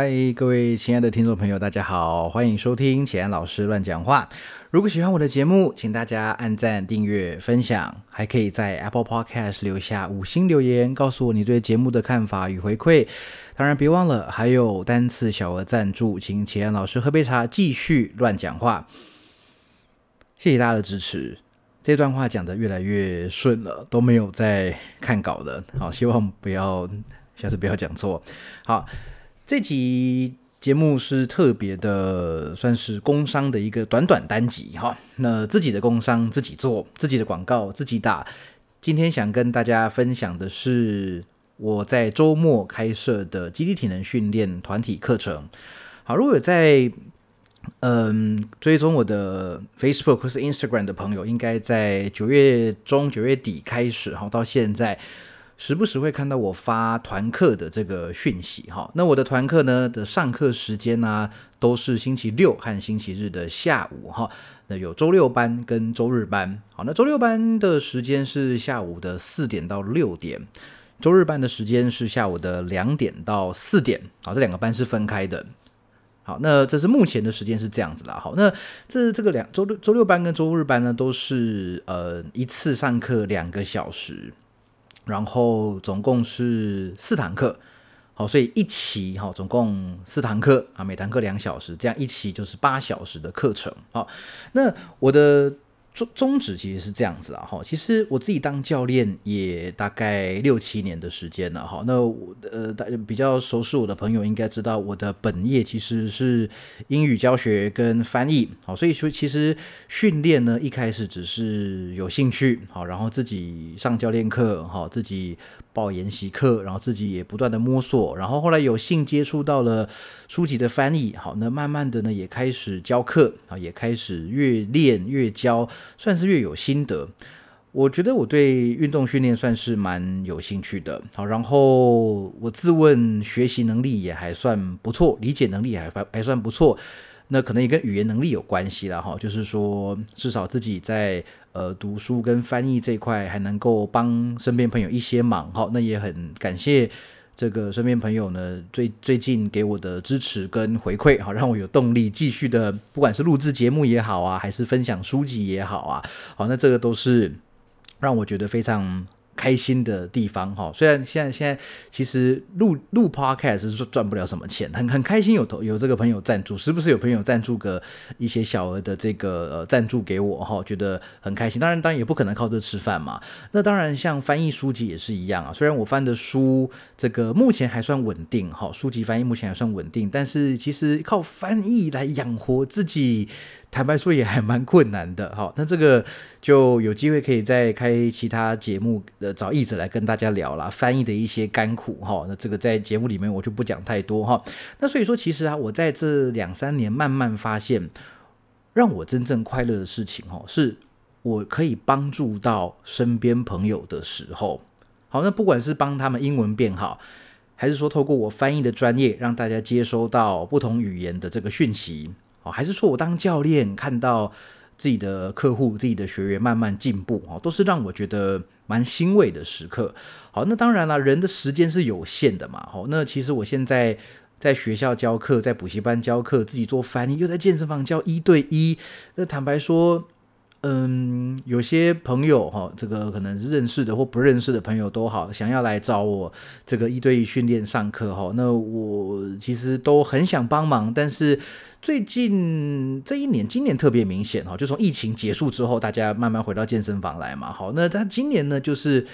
嗨，各位亲爱的听众朋友，大家好，欢迎收听启安老师乱讲话。如果喜欢我的节目，请大家按赞、订阅、分享，还可以在 Apple Podcast 留下五星留言，告诉我你对节目的看法与回馈。当然，别忘了还有单次小额赞助，请启安老师喝杯茶，继续乱讲话。谢谢大家的支持，这段话讲得越来越顺了，都没有在看稿的。好，希望不要下次不要讲错。好。这集节目是特别的，算是工商的一个短短单集哈。那自己的工商自己做，自己的广告自己打。今天想跟大家分享的是我在周末开设的基地体能训练团体课程。好，如果有在嗯追踪我的 Facebook 或是 Instagram 的朋友，应该在九月中、九月底开始哈，到现在。时不时会看到我发团课的这个讯息哈，那我的团课呢的上课时间呢都是星期六和星期日的下午哈，那有周六班跟周日班，好，那周六班的时间是下午的四点到六点，周日班的时间是下午的两点到四点，好，这两个班是分开的，好，那这是目前的时间是这样子啦，好，那这这个两周六周六班跟周日班呢都是呃一次上课两个小时。然后总共是四堂课，好，所以一期哈，总共四堂课啊，每堂课两小时，这样一期就是八小时的课程，好，那我的。宗宗旨其实是这样子啊，哈，其实我自己当教练也大概六七年的时间了，哈，那我呃，大家比较熟悉我的朋友应该知道，我的本业其实是英语教学跟翻译，好，所以说其实训练呢一开始只是有兴趣，好，然后自己上教练课，好，自己。报研习课，然后自己也不断的摸索，然后后来有幸接触到了书籍的翻译，好，那慢慢的呢也开始教课啊，也开始越练越教，算是越有心得。我觉得我对运动训练算是蛮有兴趣的，好，然后我自问学习能力也还算不错，理解能力还还还算不错。那可能也跟语言能力有关系了哈，就是说至少自己在呃读书跟翻译这一块还能够帮身边朋友一些忙哈，那也很感谢这个身边朋友呢最最近给我的支持跟回馈好，让我有动力继续的不管是录制节目也好啊，还是分享书籍也好啊，好那这个都是让我觉得非常。开心的地方哈，虽然现在现在其实录录 podcast 是赚不了什么钱，很很开心有投有这个朋友赞助，时不时有朋友赞助个一些小额的这个呃赞助给我哈，觉得很开心。当然当然也不可能靠这吃饭嘛。那当然像翻译书籍也是一样啊，虽然我翻的书这个目前还算稳定哈，书籍翻译目前还算稳定，但是其实靠翻译来养活自己。坦白说也还蛮困难的，哈，那这个就有机会可以再开其他节目，呃，找译者来跟大家聊啦，翻译的一些甘苦，哈，那这个在节目里面我就不讲太多，哈，那所以说其实啊，我在这两三年慢慢发现，让我真正快乐的事情，哈，是我可以帮助到身边朋友的时候，好，那不管是帮他们英文变好，还是说透过我翻译的专业，让大家接收到不同语言的这个讯息。还是说我当教练看到自己的客户、自己的学员慢慢进步哦，都是让我觉得蛮欣慰的时刻。好，那当然了，人的时间是有限的嘛。好，那其实我现在在学校教课，在补习班教课，自己做翻译，又在健身房教一对一。那坦白说。嗯，有些朋友哈，这个可能认识的或不认识的朋友都好，想要来找我这个一对一训练上课哈，那我其实都很想帮忙，但是最近这一年，今年特别明显哈，就从疫情结束之后，大家慢慢回到健身房来嘛，好，那他今年呢，就是。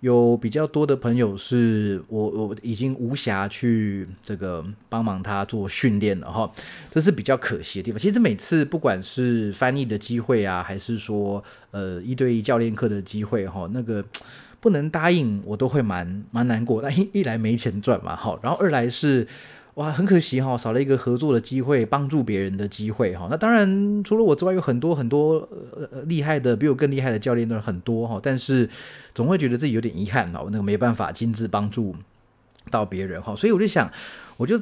有比较多的朋友是我我已经无暇去这个帮忙他做训练了哈，这是比较可惜的地方。其实每次不管是翻译的机会啊，还是说呃一对一教练课的机会哈，那个不能答应我都会蛮蛮难过。那一一来没钱赚嘛，哈，然后二来是。哇，很可惜哈，少了一个合作的机会，帮助别人的机会哈。那当然，除了我之外，有很多很多呃厉害的，比我更厉害的教练都很多哈。但是总会觉得自己有点遗憾哦，那个没办法亲自帮助到别人哈。所以我就想，我就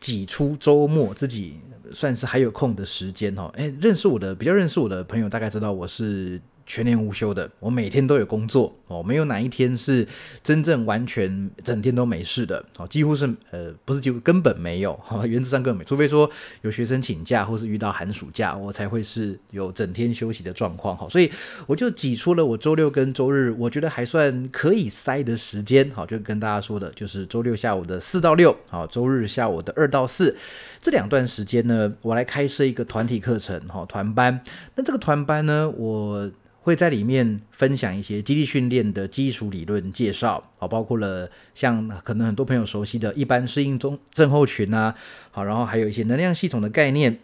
挤出周末自己算是还有空的时间哈。哎，认识我的比较认识我的朋友，大概知道我是。全年无休的，我每天都有工作哦，没有哪一天是真正完全整天都没事的哦，几乎是呃不是几乎根本没有，哈，原则上根本没，除非说有学生请假或是遇到寒暑假，我才会是有整天休息的状况，哈，所以我就挤出了我周六跟周日，我觉得还算可以塞的时间，好，就跟大家说的，就是周六下午的四到六，好，周日下午的二到四这两段时间呢，我来开设一个团体课程，哈，团班，那这个团班呢，我。会在里面分享一些基地训练的基础理论介绍，好，包括了像可能很多朋友熟悉的一般适应中症候群啊，好，然后还有一些能量系统的概念，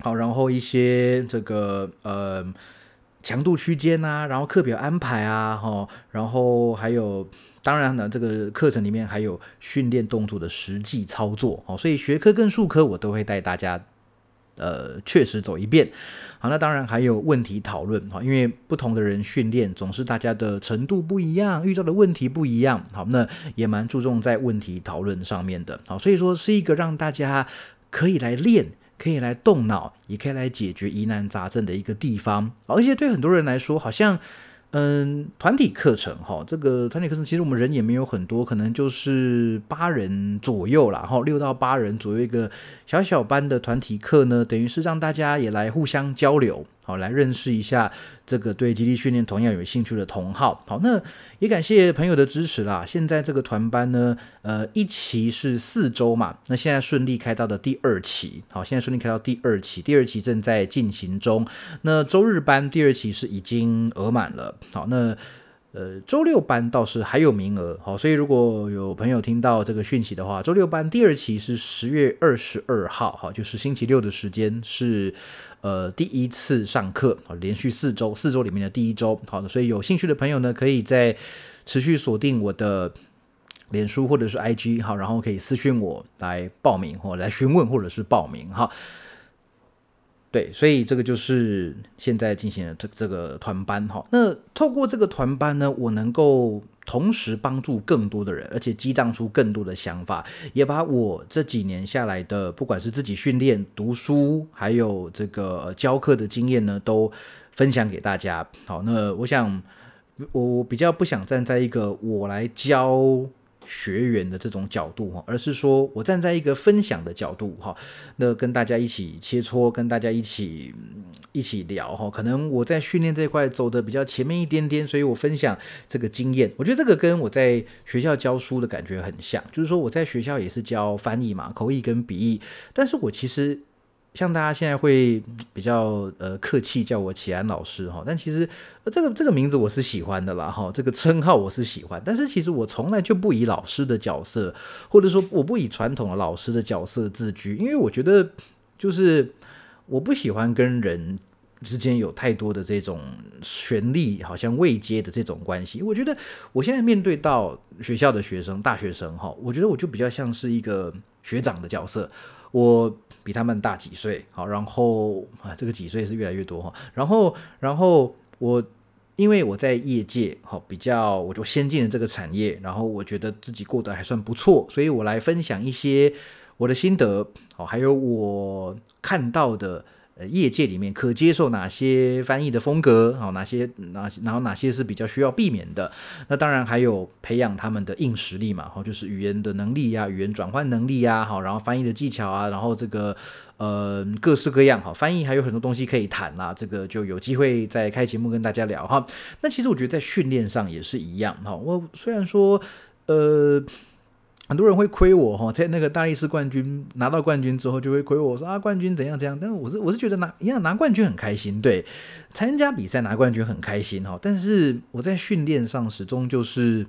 好，然后一些这个呃强度区间啊，然后课表安排啊，哈，然后还有当然呢，这个课程里面还有训练动作的实际操作，好，所以学科跟术科我都会带大家。呃，确实走一遍，好，那当然还有问题讨论哈，因为不同的人训练总是大家的程度不一样，遇到的问题不一样，好，那也蛮注重在问题讨论上面的，好，所以说是一个让大家可以来练，可以来动脑，也可以来解决疑难杂症的一个地方，而且对很多人来说，好像。嗯，团体课程哈，这个团体课程其实我们人也没有很多，可能就是八人左右啦，哈，六到八人左右一个小小班的团体课呢，等于是让大家也来互相交流。好，来认识一下这个对基地训练同样有兴趣的同好。好，那也感谢朋友的支持啦。现在这个团班呢，呃，一期是四周嘛，那现在顺利开到的第二期。好，现在顺利开到第二期，第二期正在进行中。那周日班第二期是已经额满了。好，那。呃，周六班倒是还有名额，好，所以如果有朋友听到这个讯息的话，周六班第二期是十月二十二号，哈，就是星期六的时间是呃第一次上课，好，连续四周，四周里面的第一周，好的，所以有兴趣的朋友呢，可以在持续锁定我的脸书或者是 IG，好，然后可以私讯我来报名或来询问或者是报名，哈。对，所以这个就是现在进行的这这个团班哈。那透过这个团班呢，我能够同时帮助更多的人，而且激荡出更多的想法，也把我这几年下来的，不管是自己训练、读书，还有这个教课的经验呢，都分享给大家。好，那我想，我比较不想站在一个我来教。学员的这种角度哈，而是说我站在一个分享的角度哈，那跟大家一起切磋，跟大家一起一起聊哈。可能我在训练这块走的比较前面一点点，所以我分享这个经验。我觉得这个跟我在学校教书的感觉很像，就是说我在学校也是教翻译嘛，口译跟笔译，但是我其实。像大家现在会比较呃客气叫我启安老师哈，但其实这个这个名字我是喜欢的啦哈，这个称号我是喜欢，但是其实我从来就不以老师的角色，或者说我不以传统的老师的角色自居，因为我觉得就是我不喜欢跟人之间有太多的这种权力好像未接的这种关系。我觉得我现在面对到学校的学生、大学生哈，我觉得我就比较像是一个学长的角色。我比他们大几岁，好，然后啊，这个几岁是越来越多哈，然后，然后我因为我在业界哈比较，我就先进了这个产业，然后我觉得自己过得还算不错，所以我来分享一些我的心得，好，还有我看到的。业界里面可接受哪些翻译的风格？好，哪些哪然后哪些是比较需要避免的？那当然还有培养他们的硬实力嘛，好，就是语言的能力呀，语言转换能力呀，好，然后翻译的技巧啊，然后这个呃各式各样，好，翻译还有很多东西可以谈啦，这个就有机会再开节目跟大家聊哈。那其实我觉得在训练上也是一样哈，我虽然说呃。很多人会亏我哈，在那个大力士冠军拿到冠军之后，就会亏我说啊，冠军怎样怎样。但是我是我是觉得拿一样拿冠军很开心，对，参加比赛拿冠军很开心哈。但是我在训练上始终就是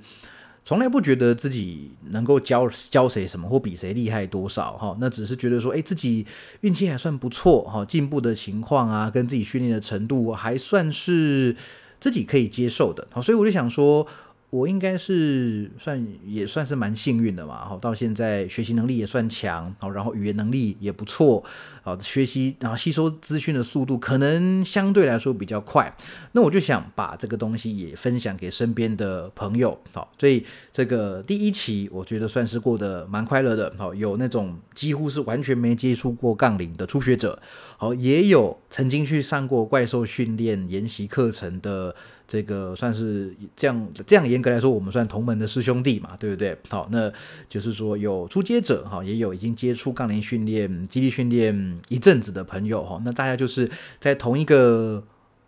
从来不觉得自己能够教教谁什么或比谁厉害多少哈。那只是觉得说，哎，自己运气还算不错哈，进步的情况啊，跟自己训练的程度还算是自己可以接受的。好，所以我就想说。我应该是算也算是蛮幸运的嘛，好，到现在学习能力也算强，好，然后语言能力也不错，好，学习然后吸收资讯的速度可能相对来说比较快，那我就想把这个东西也分享给身边的朋友，好，所以这个第一期我觉得算是过得蛮快乐的，好，有那种几乎是完全没接触过杠铃的初学者，好，也有曾经去上过怪兽训练研习课程的。这个算是这样这样严格来说，我们算同门的师兄弟嘛，对不对？好，那就是说有初阶者哈，也有已经接触杠铃训练、肌力训练一阵子的朋友哈。那大家就是在同一个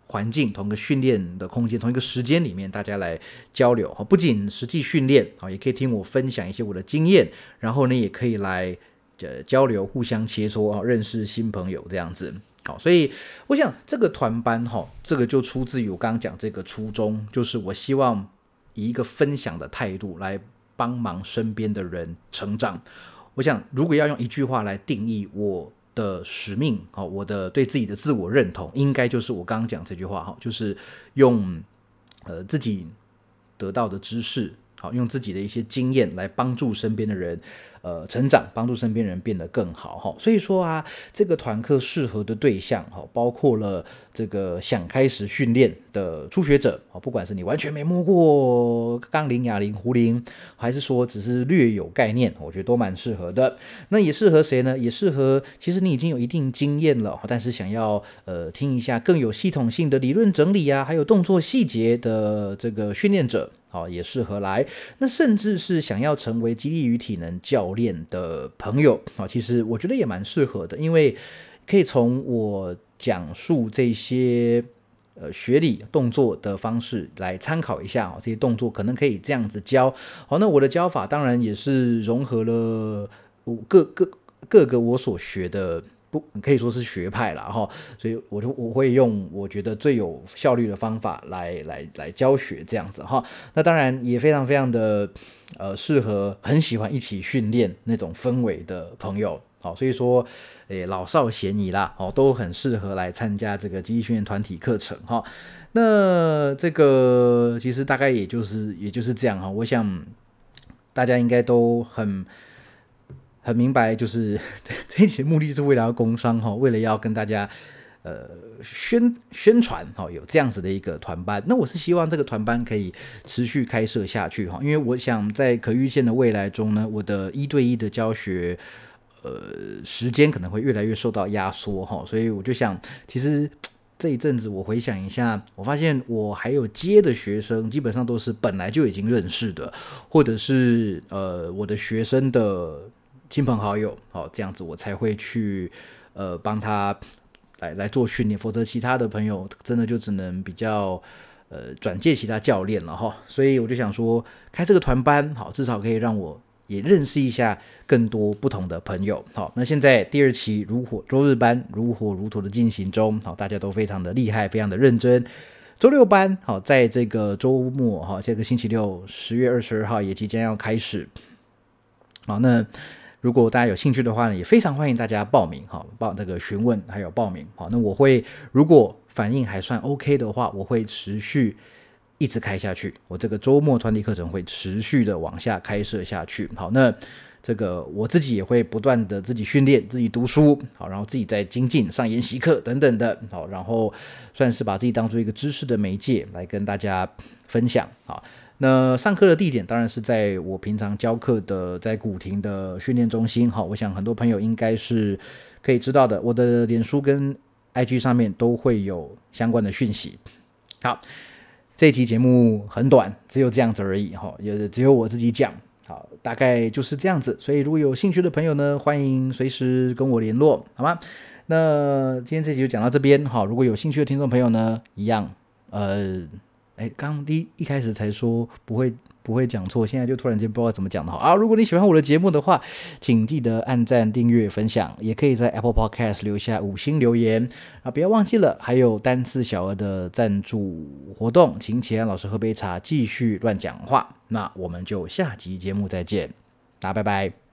环境、同一个训练的空间、同一个时间里面，大家来交流哈。不仅实际训练啊，也可以听我分享一些我的经验，然后呢，也可以来呃交流、互相切磋啊，认识新朋友这样子。好，所以我想这个团班哈，这个就出自于我刚刚讲这个初衷，就是我希望以一个分享的态度来帮忙身边的人成长。我想，如果要用一句话来定义我的使命，哦，我的对自己的自我认同，应该就是我刚刚讲这句话哈，就是用呃自己得到的知识，好，用自己的一些经验来帮助身边的人。呃，成长帮助身边人变得更好哈，所以说啊，这个团课适合的对象哈，包括了这个想开始训练的初学者啊，不管是你完全没摸过杠铃、哑铃、壶铃，还是说只是略有概念，我觉得都蛮适合的。那也适合谁呢？也适合其实你已经有一定经验了，但是想要呃听一下更有系统性的理论整理啊，还有动作细节的这个训练者。好，也适合来。那甚至是想要成为激励与体能教练的朋友啊，其实我觉得也蛮适合的，因为可以从我讲述这些呃学理动作的方式来参考一下啊，这些动作可能可以这样子教。好，那我的教法当然也是融合了各各各个我所学的。可以说是学派了哈，所以我就我会用我觉得最有效率的方法来来来教学这样子哈。那当然也非常非常的呃适合很喜欢一起训练那种氛围的朋友，好，所以说诶老少咸宜啦，哦都很适合来参加这个机器训练团体课程哈。那这个其实大概也就是也就是这样哈，我想大家应该都很。很明白，就是 这一期目的是为了要工商哈，为了要跟大家呃宣宣传哈，有这样子的一个团班。那我是希望这个团班可以持续开设下去哈，因为我想在可预见的未来中呢，我的一对一的教学呃时间可能会越来越受到压缩哈，所以我就想，其实这一阵子我回想一下，我发现我还有接的学生，基本上都是本来就已经认识的，或者是呃我的学生的。亲朋好友，好这样子我才会去，呃，帮他来来做训练，否则其他的朋友真的就只能比较，呃，转介其他教练了哈。所以我就想说，开这个团班，好，至少可以让我也认识一下更多不同的朋友。好，那现在第二期如火周日班如火如荼的进行中，好，大家都非常的厉害，非常的认真。周六班，好，在这个周末，哈，这个星期六十月二十二号也即将要开始。好，那。如果大家有兴趣的话呢，也非常欢迎大家报名哈，报这个询问还有报名好，那我会如果反应还算 OK 的话，我会持续一直开下去。我这个周末团体课程会持续的往下开设下去。好，那这个我自己也会不断的自己训练，自己读书，好，然后自己在精进上研习课等等的，好，然后算是把自己当做一个知识的媒介来跟大家分享啊。那上课的地点当然是在我平常教课的在古亭的训练中心，哈，我想很多朋友应该是可以知道的。我的脸书跟 IG 上面都会有相关的讯息。好，这一期节目很短，只有这样子而已，哈，也只有我自己讲。好，大概就是这样子。所以如果有兴趣的朋友呢，欢迎随时跟我联络，好吗？那今天这集就讲到这边，哈。如果有兴趣的听众朋友呢，一样，呃。哎，刚第一开始才说不会不会讲错，现在就突然间不知道怎么讲的好啊！如果你喜欢我的节目的话，请记得按赞、订阅、分享，也可以在 Apple Podcast 留下五星留言啊！不要忘记了，还有单次小额的赞助活动，请请老师喝杯茶，继续乱讲话。那我们就下集节目再见，大家拜拜。